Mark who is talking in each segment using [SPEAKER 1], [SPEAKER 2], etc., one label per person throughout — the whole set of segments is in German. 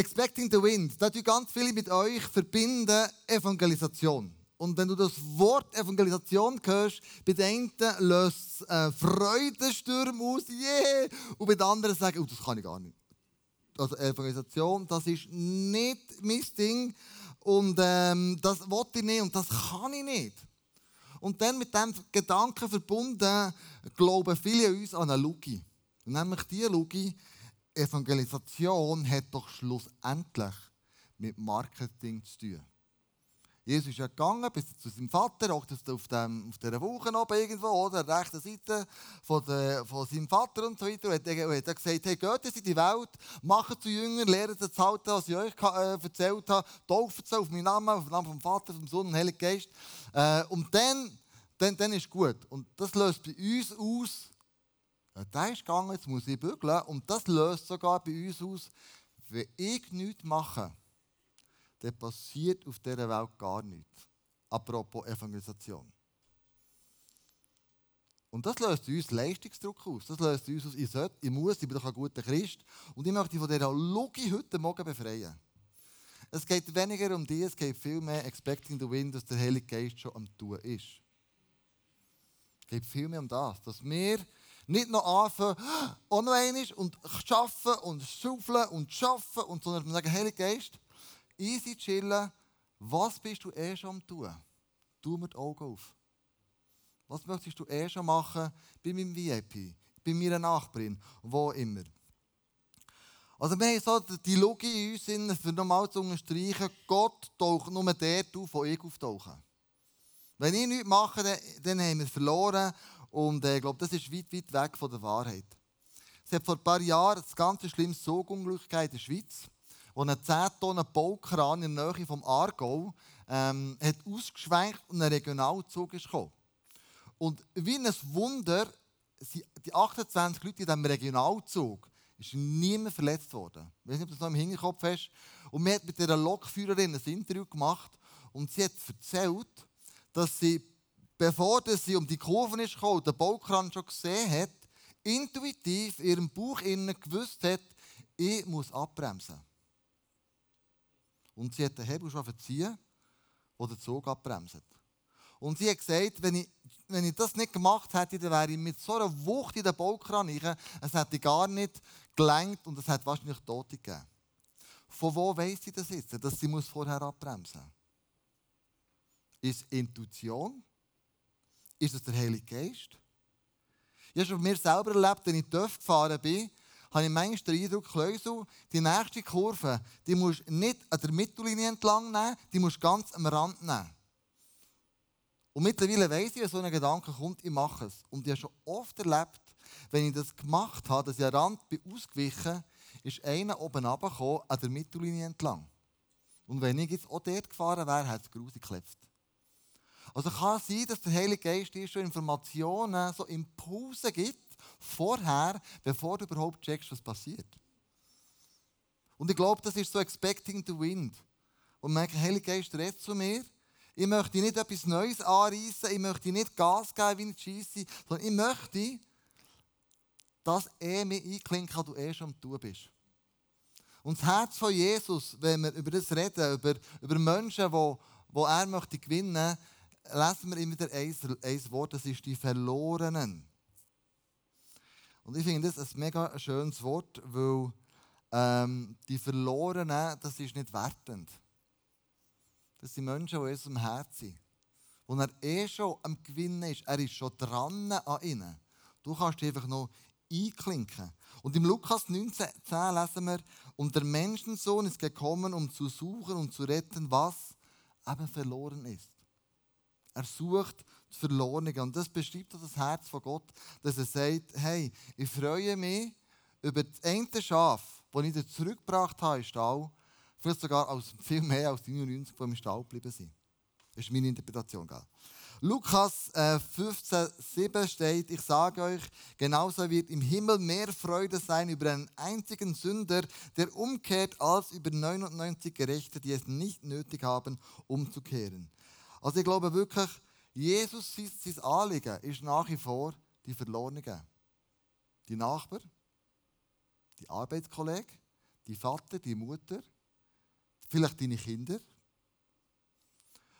[SPEAKER 1] Expecting the Wind, da tue ganz viele mit euch verbinden Evangelisation. Und wenn du das Wort Evangelisation hörst, bei den einen löst es äh, Freudensturm aus, yeah! und bei den anderen sagen, oh, das kann ich gar nicht. Also Evangelisation, das ist nicht mein Ding und ähm, das wollte ich nicht und das kann ich nicht. Und dann mit diesem Gedanken verbunden, glauben viele uns an eine Lüge. Nämlich die Lüge, Evangelisation hat doch schlussendlich mit Marketing zu tun. Jesus ist ja gegangen bis zu seinem Vater, auch auf, dem, auf dieser Woche oben irgendwo, oder, der Seite von, der, von seinem Vater und so weiter. Und hat, hat gesagt, hey, geht in die Welt, macht zu Jüngern, lehrt zu halten, was ich euch äh, erzählt habe, tauft sie auf meinen Namen, auf den Namen vom Vater, vom Sohn und Heiligen Geist. Äh, und dann, dann, dann ist gut. Und das löst bei uns aus, der ist gegangen, jetzt muss ich bügeln. Und das löst sogar bei uns aus, wenn ich nichts mache, dann passiert auf dieser Welt gar nichts. Apropos Evangelisation. Und das löst uns Leistungsdruck aus. Das löst uns aus, ich, sollte, ich muss, ich bin doch ein guter Christ. Und ich möchte dich von dieser Logik heute Morgen befreien. Es geht weniger um dich, es geht viel mehr expecting the wind, dass der Heilige Geist schon am Tun ist. Es geht viel mehr um das, dass wir nicht noch anfangen, auch noch einmal und arbeiten und schaufeln und arbeiten, und, sondern sagen, Heilige Geist, easy chillen, was bist du eh schon am tun? Tu mir die Augen auf. Was möchtest du eh schon machen bei meinem VIP, bei meiner Nachbarin, wo immer? Also wir haben so die Logik in uns, für nochmal zu unterstreichen, Gott taucht nur dort auf, wo ich auftauche. Wenn ich nichts mache, dann haben wir verloren und äh, ich glaube, das ist weit, weit weg von der Wahrheit. Es hat vor ein paar Jahren ein ganz schlimmes Sogunglück in der Schweiz wo ein 10 Tonnen Baukran in der Nähe vom Aargau ähm, hat ausgeschwenkt und ein Regionalzug ist gekommen. Und wie ein Wunder, die 28 Leute in diesem Regionalzug, ist niemand verletzt worden. Ich weiß nicht, ob du das noch im Hinterkopf hast. Und wir hat mit dieser Lokführerin ein Interview gemacht und sie hat erzählt, dass sie, bevor sie um die Kurve ist gekommen, den Baukran schon gesehen hat, intuitiv in ihrem Bauch innen gewusst hat, ich muss abbremsen. Und sie hat den Hebel schon verziehen, wo der Zug abbremst. Und sie hat gesagt, wenn ich, wenn ich das nicht gemacht hätte, dann wäre ich mit so einer Wucht in den Baukran rein, es hätte gar nicht gelenkt und es hätte wahrscheinlich Tote gegeben. Von wo weiss sie das jetzt, dass sie muss vorher abbremsen muss? Ist Intuition? Ist es der Heilige Geist? Ich habe schon mir selber erlebt, wenn ich TÜV gefahren bin, habe ich manchmal den Eindruck, Kleusel, die nächste Kurve, die musst du nicht an der Mittellinie entlang nehmen, die musst du ganz am Rand nehmen. Und mittlerweile weiss ich, wenn so ein Gedanke kommt, ich mache es. Und ich habe schon oft erlebt, wenn ich das gemacht habe, dass ich am Rand bin ausgewichen ist einer oben runtergekommen, an der Mittellinie entlang. Und wenn ich jetzt auch dort gefahren wäre, hätte es grusig geklopft. Also kann es sein, dass der Heilige Geist dir schon Informationen, so Impulse gibt, vorher, bevor du überhaupt checkst, was passiert. Und ich glaube, das ist so expecting the wind. Und merke, Heilige Geist redet zu mir. Ich möchte nicht etwas Neues anreißen, ich möchte nicht Gas geben wie ein Scheisse, sondern ich möchte, dass er mich einklingt, kann, du eh schon am Tun bist. Und das Herz von Jesus, wenn wir über das reden, über, über Menschen, die, die er möchte gewinnen möchte, lesen wir immer wieder ein, ein Wort, das ist die Verlorenen. Und ich finde das ein mega schönes Wort, weil ähm, die Verlorenen, das ist nicht wertend. Das sind Menschen, die in unserem Herz sind. Und er eh schon am Gewinnen ist, er ist schon dran an ihnen. Du kannst dich einfach noch einklinken. Und im Lukas 19, 10 lesen wir, und der Menschensohn ist gekommen, um zu suchen und zu retten, was eben verloren ist. Er sucht das Verlorene. Und das beschreibt das Herz von Gott, dass er sagt, hey, ich freue mich über das eine Schaf, das ich dir zurückgebracht habe im Stall, vielleicht sogar als, viel mehr als die 99, die im Stall geblieben sind. Das ist meine Interpretation. Gell? Lukas äh, 15, 7 steht, ich sage euch, genauso wird im Himmel mehr Freude sein über einen einzigen Sünder, der umkehrt, als über 99 Gerechte, die es nicht nötig haben, umzukehren. Also ich glaube wirklich, Jesus, sein Anliegen ist nach wie vor die Verlorenen. Die Nachbar, die Arbeitskollege, dein Vater, deine Mutter, vielleicht deine Kinder.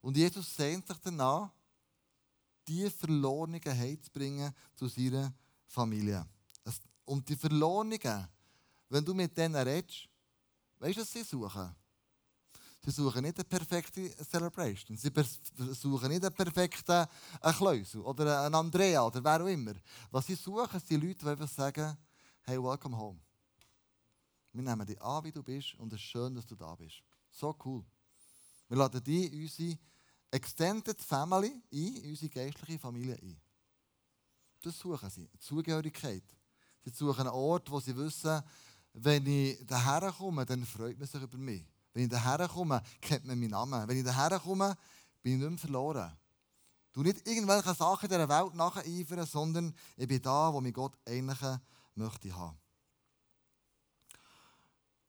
[SPEAKER 1] Und Jesus sehnt sich danach, die Verlorenen heimzubringen zu seiner Familie. Und die Verlorenen, wenn du mit denen redest, weißt du, was sie suchen? Sie suchen nicht eine perfekte Celebration. Sie suchen nicht einen perfekten Kleusel oder einen Andrea oder wer auch immer. Was sie suchen, sind Leute, die einfach sagen, hey, welcome home. Wir nehmen dich an, wie du bist und es ist schön, dass du da bist. So cool. Wir laden dich in unsere Extended Family ein, in unsere geistliche Familie ein. Das suchen sie. Zugehörigkeit. Sie suchen einen Ort, wo sie wissen, wenn ich daher komme, dann freut man sich über mich. Wenn ich daher komme, kennt man meinen Namen. Wenn ich daher komme, bin ich nicht mehr verloren. Du nicht irgendwelche Sachen dieser Welt nacheifern, sondern ich bin da, wo mich Gott eigentlich möchte haben.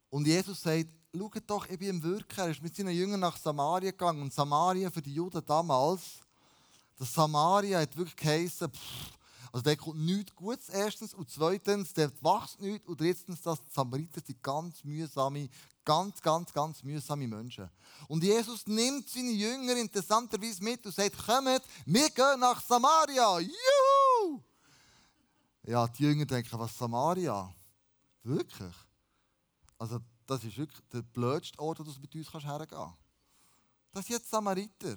[SPEAKER 1] Und Jesus sagt, schaut doch, ich bin im Wirken. Er ist mit seinen Jüngern nach Samaria gegangen. Und Samaria für die Juden damals, das Samaria hat wirklich geheißen, pff, also da kommt nichts Gutes erstens und zweitens, der wächst nichts und drittens, dass die Samariter sind ganz mühsame, ganz, ganz, ganz mühsame Menschen. Und Jesus nimmt seine Jünger interessanterweise mit und sagt, kommt, wir gehen nach Samaria. Juhu! Ja, die Jünger denken, was Samaria? Wirklich? Also das ist wirklich der blödste Ort, wo du mit uns hergehen kannst. Das ist jetzt Samariter.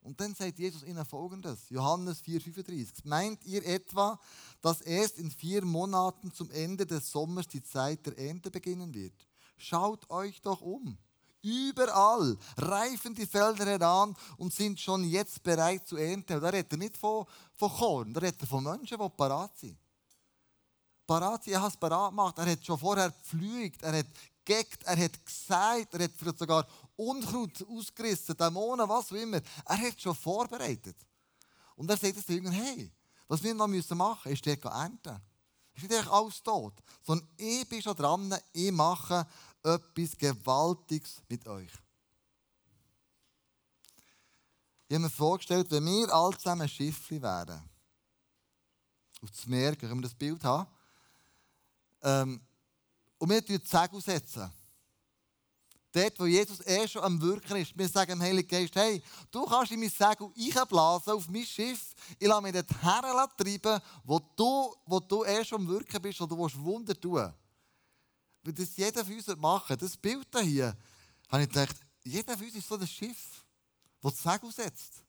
[SPEAKER 1] Und dann sagt Jesus ihnen folgendes: Johannes 4,35. Meint ihr etwa, dass erst in vier Monaten zum Ende des Sommers die Zeit der Ernte beginnen wird? Schaut euch doch um. Überall reifen die Felder heran und sind schon jetzt bereit zu ernten. Da redet er nicht von, von Korn, da redet er von Menschen, die parat sind. Parat sind, er hat es parat gemacht. Er hat schon vorher gepflügt, er hat gegeckt, er hat gesagt, er hat vielleicht sogar Unkraut ausgerissen, Dämonen, was auch immer. Er hat schon vorbereitet. Und er sagt den Jüngern, hey, was wir noch machen müssen, ist dort ernten. Es ist nicht alles tot, sondern ich bin schon dran, ich mache etwas Gewaltiges mit euch. Ich habe mir vorgestellt, wenn wir alle zusammen Schiffli wären, auf das Meer, können wir das Bild haben, ähm, und wir setzen die Segel setzen. Dort, wo Jesus eh schon am Wirken ist. Wir sagen dem Heiligen Geist, hey, du kannst in mein Segel einblasen auf mein Schiff. Ich lasse mich dort treiben, wo du, wo du eh schon am Wirken bist und du willst Wunder tun. Wenn das jeder von uns machen das Bild hier, habe ich gedacht, jeder von uns ist so das Schiff, das das Segel setzt.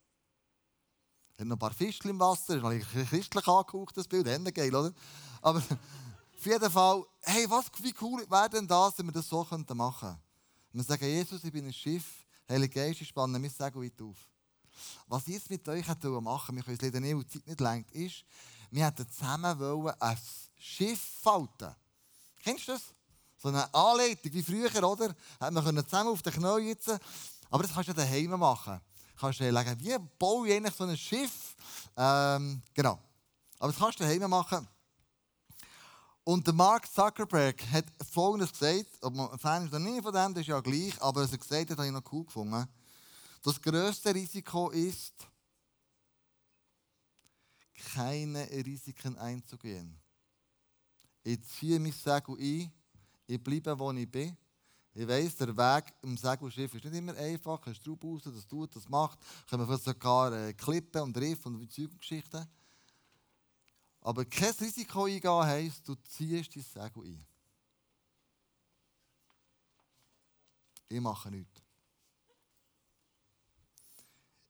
[SPEAKER 1] Hat noch ein paar Fischchen im Wasser, ist noch christlich angehaucht, das Bild, Ende geil, oder? Aber auf jeden Fall, hey, was, wie cool wäre denn das, wenn wir das so machen könnten? Wir sagen, Jesus, ich bin ein Schiff, Heilige Geist, ich spanne mein Segel auf. Was ich jetzt mit euch machen wir können es leider nicht, die Zeit nicht lenkt, ist, wir hätten zusammen ein Schiff falten. Kennst du das? So eine Anleitung wie früher, oder? Hätten wir zusammen auf den Knien sitzen Aber das kannst du daheim machen. Du kannst dir legen, wie baue ich eigentlich so ein Schiff? Ähm, genau. Aber das kannst du daheim machen. Und der Mark Zuckerberg hat Folgendes gesagt, ob man ein Fan ist oder nicht von dem, das ist ja gleich, aber was er gesagt hat, habe ich noch cool gefunden. Das größte Risiko ist, keine Risiken einzugehen. Ich ziehe mein Segel ein, ich bleibe, wo ich bin. Ich weiss, der Weg im Segelschiff ist nicht immer einfach. Ein Straub raus, das tut, das macht. Können wir sogar äh, Klippen und Riff und Zeuggeschichten. Aber kein Risiko eingehen heisst, du ziehst dein Segel ein. Ich mache nichts.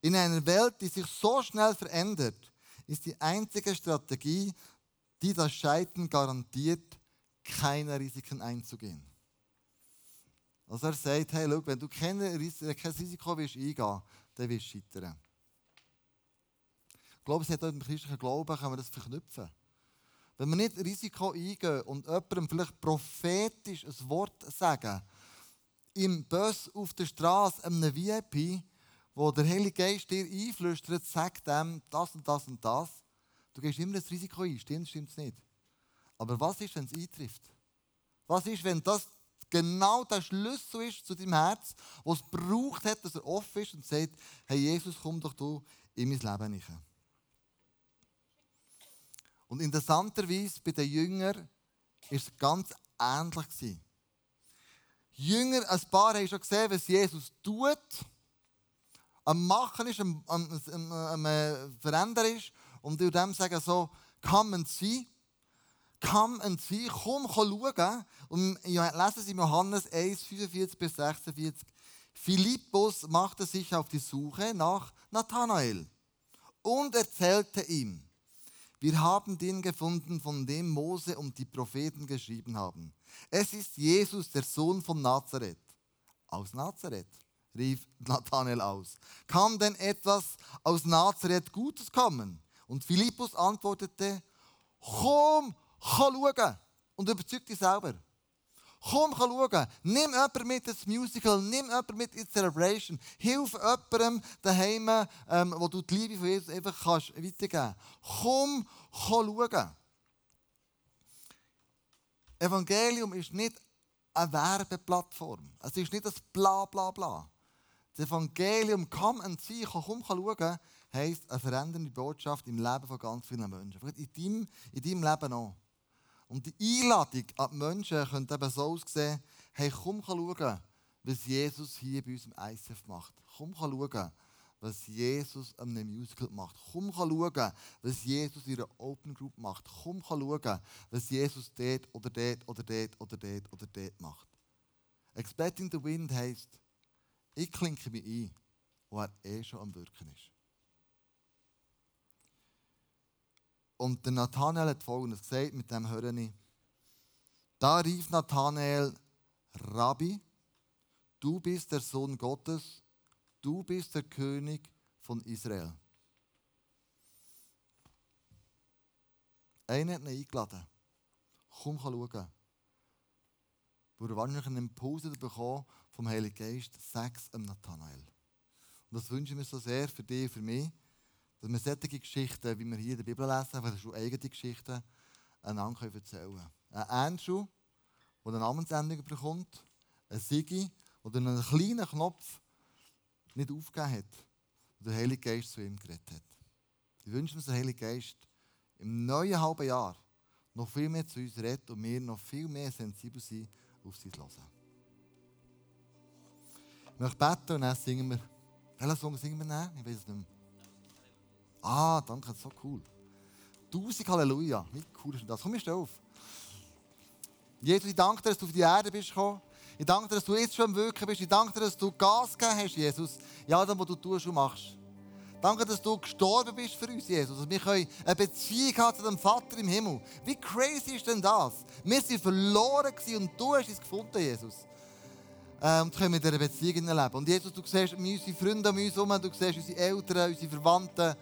[SPEAKER 1] In einer Welt, die sich so schnell verändert, ist die einzige Strategie, die das Scheitern garantiert, keine Risiken einzugehen. Also er sagt, hey, schau, wenn du kein Risiko willst eingehen dann wirst du scheitern. Glaube, es hat auch im christlichen Glauben kann man das verknüpfen. Wenn wir nicht Risiko eingehen und jemandem vielleicht prophetisch ein Wort sagen, im Bus auf der Straße, einem VIP, wo der Heilige Geist dir einflüstert, sagt dem das und das und das, du gehst immer das Risiko ein, stimmt, stimmt es nicht. Aber was ist, wenn es eintrifft? Was ist, wenn das genau der Schlüssel ist zu deinem Herz, was es braucht hat, dass er offen ist und sagt, hey Jesus, komm doch du in mein Leben hinein. Und interessanterweise bei den Jüngern war es ganz ähnlich. Jünger, ein paar haben schon gesehen, was Jesus tut. Am Machen ist, am, am, am, am äh, Verändern ist. Und durch dem sagen so, come and see. Come and see. Komm, komm schauen. Und lesen Sie Johannes 1, 45 bis 46. Philippus machte sich auf die Suche nach Nathanael und erzählte ihm, wir haben den gefunden, von dem Mose und die Propheten geschrieben haben. Es ist Jesus, der Sohn von Nazareth. Aus Nazareth, rief Nathanael aus. Kann denn etwas aus Nazareth Gutes kommen? Und Philippus antwortete, komm, schauen und überzeug dich selber. Komm schauen. Nimm jemanden mit ins Musical, nimm jemanden mit in die Celebration. Hilf jemandem daheim, ähm, wo du die Liebe von Jesus einfach kannst weitergeben kannst. Komm schauen. Evangelium ist nicht eine Werbeplattform. Es ist nicht das Bla bla bla. Das Evangelium, komm und see, komm schauen, heisst eine verändernde Botschaft im Leben von ganz vielen Menschen. In deinem, in deinem Leben auch. Und die Einladung an die Menschen könnte eben so aussehen, hey, komm schauen, was Jesus hier bei uns im ICF macht. Komm schauen, was Jesus an einem Musical macht. Komm schauen, was Jesus in einer Open Group macht. Komm schauen, was Jesus dort oder dort oder dort oder dort oder dort macht. Expecting the Wind heisst, ich klinke mich ein, wo er eh schon am Wirken ist. Und der Nathanael hat folgendes gesagt, mit dem höre ich. Da rief Nathanael, Rabbi, du bist der Sohn Gottes, du bist der König von Israel. Einer hat ihn eingeladen. Komm schauen. Wo er wahrscheinlich einen Impuls bekommen vom Heiligen Geist, sechs am Nathanael. Und das wünsche ich mir so sehr für dich für mich dass wir solche Geschichten, wie wir hier in der Bibel lesen, aber schon eigene Geschichten, einander erzählen können. Ein Andrew, der eine Namensänderung bekommt, ein Sigi, der einen kleinen Knopf nicht aufgegeben hat und der Heilige Geist zu ihm geredet hat. Ich wünsche uns, der Heilige Geist im neuen halben Jahr noch viel mehr zu uns redet und wir noch viel mehr sensibel sind auf sein Hören. Ich möchte beten und dann singen wir. Welchen Song singen wir dann? Ich weiß es nicht mehr. Ah, danke, so cool. Tausend Halleluja. Wie cool ist das? Komm, ich auf. Jesus, ich danke dir, dass du auf die Erde bist gekommen. Ich danke dir, dass du jetzt schon am Wirken bist. Ich danke dir, dass du Gas gegeben hast, Jesus. Ja, das, was du tust und machst. Danke, dass du gestorben bist für uns, Jesus. Dass wir eine Beziehung haben zu dem Vater im Himmel. Wie crazy ist denn das? Wir sind verloren und du hast uns gefunden, Jesus. Ähm, und können mit dieser Beziehung leben. Und Jesus, du siehst unsere Freunde um uns herum, du siehst unsere Eltern, unsere Verwandten,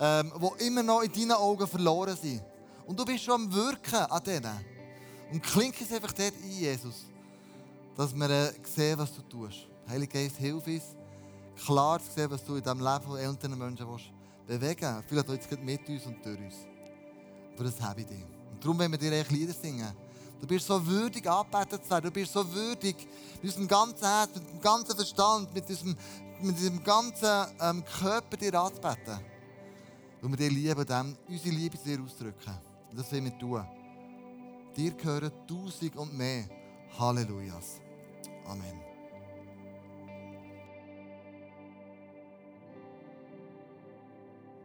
[SPEAKER 1] ähm, die immer noch in deinen Augen verloren sind. Und du bist schon am Wirken an denen. Und klinke es einfach dort ein, Jesus, dass wir äh, sehen, was du tust. Heilige Geist, hilf uns, klar zu sehen, was du in diesem Leben von älteren Menschen willst bewegen Vielleicht jetzt mit uns und durch uns. Aber das habe ich dir. Und darum wollen wir dir eigentlich Lieder singen. Du bist so würdig, angebetet zu werden. Du bist so würdig, mit unserem ganzen Herz, mit dem ganzen Verstand, mit diesem, mit ganzen ähm, Körper dir anzubeten. Weil wir dir lieben, dem unsere Liebe zu dir ausdrücken. Und das wollen wir tun. Dir gehören tausend und mehr Hallelujahs. Amen.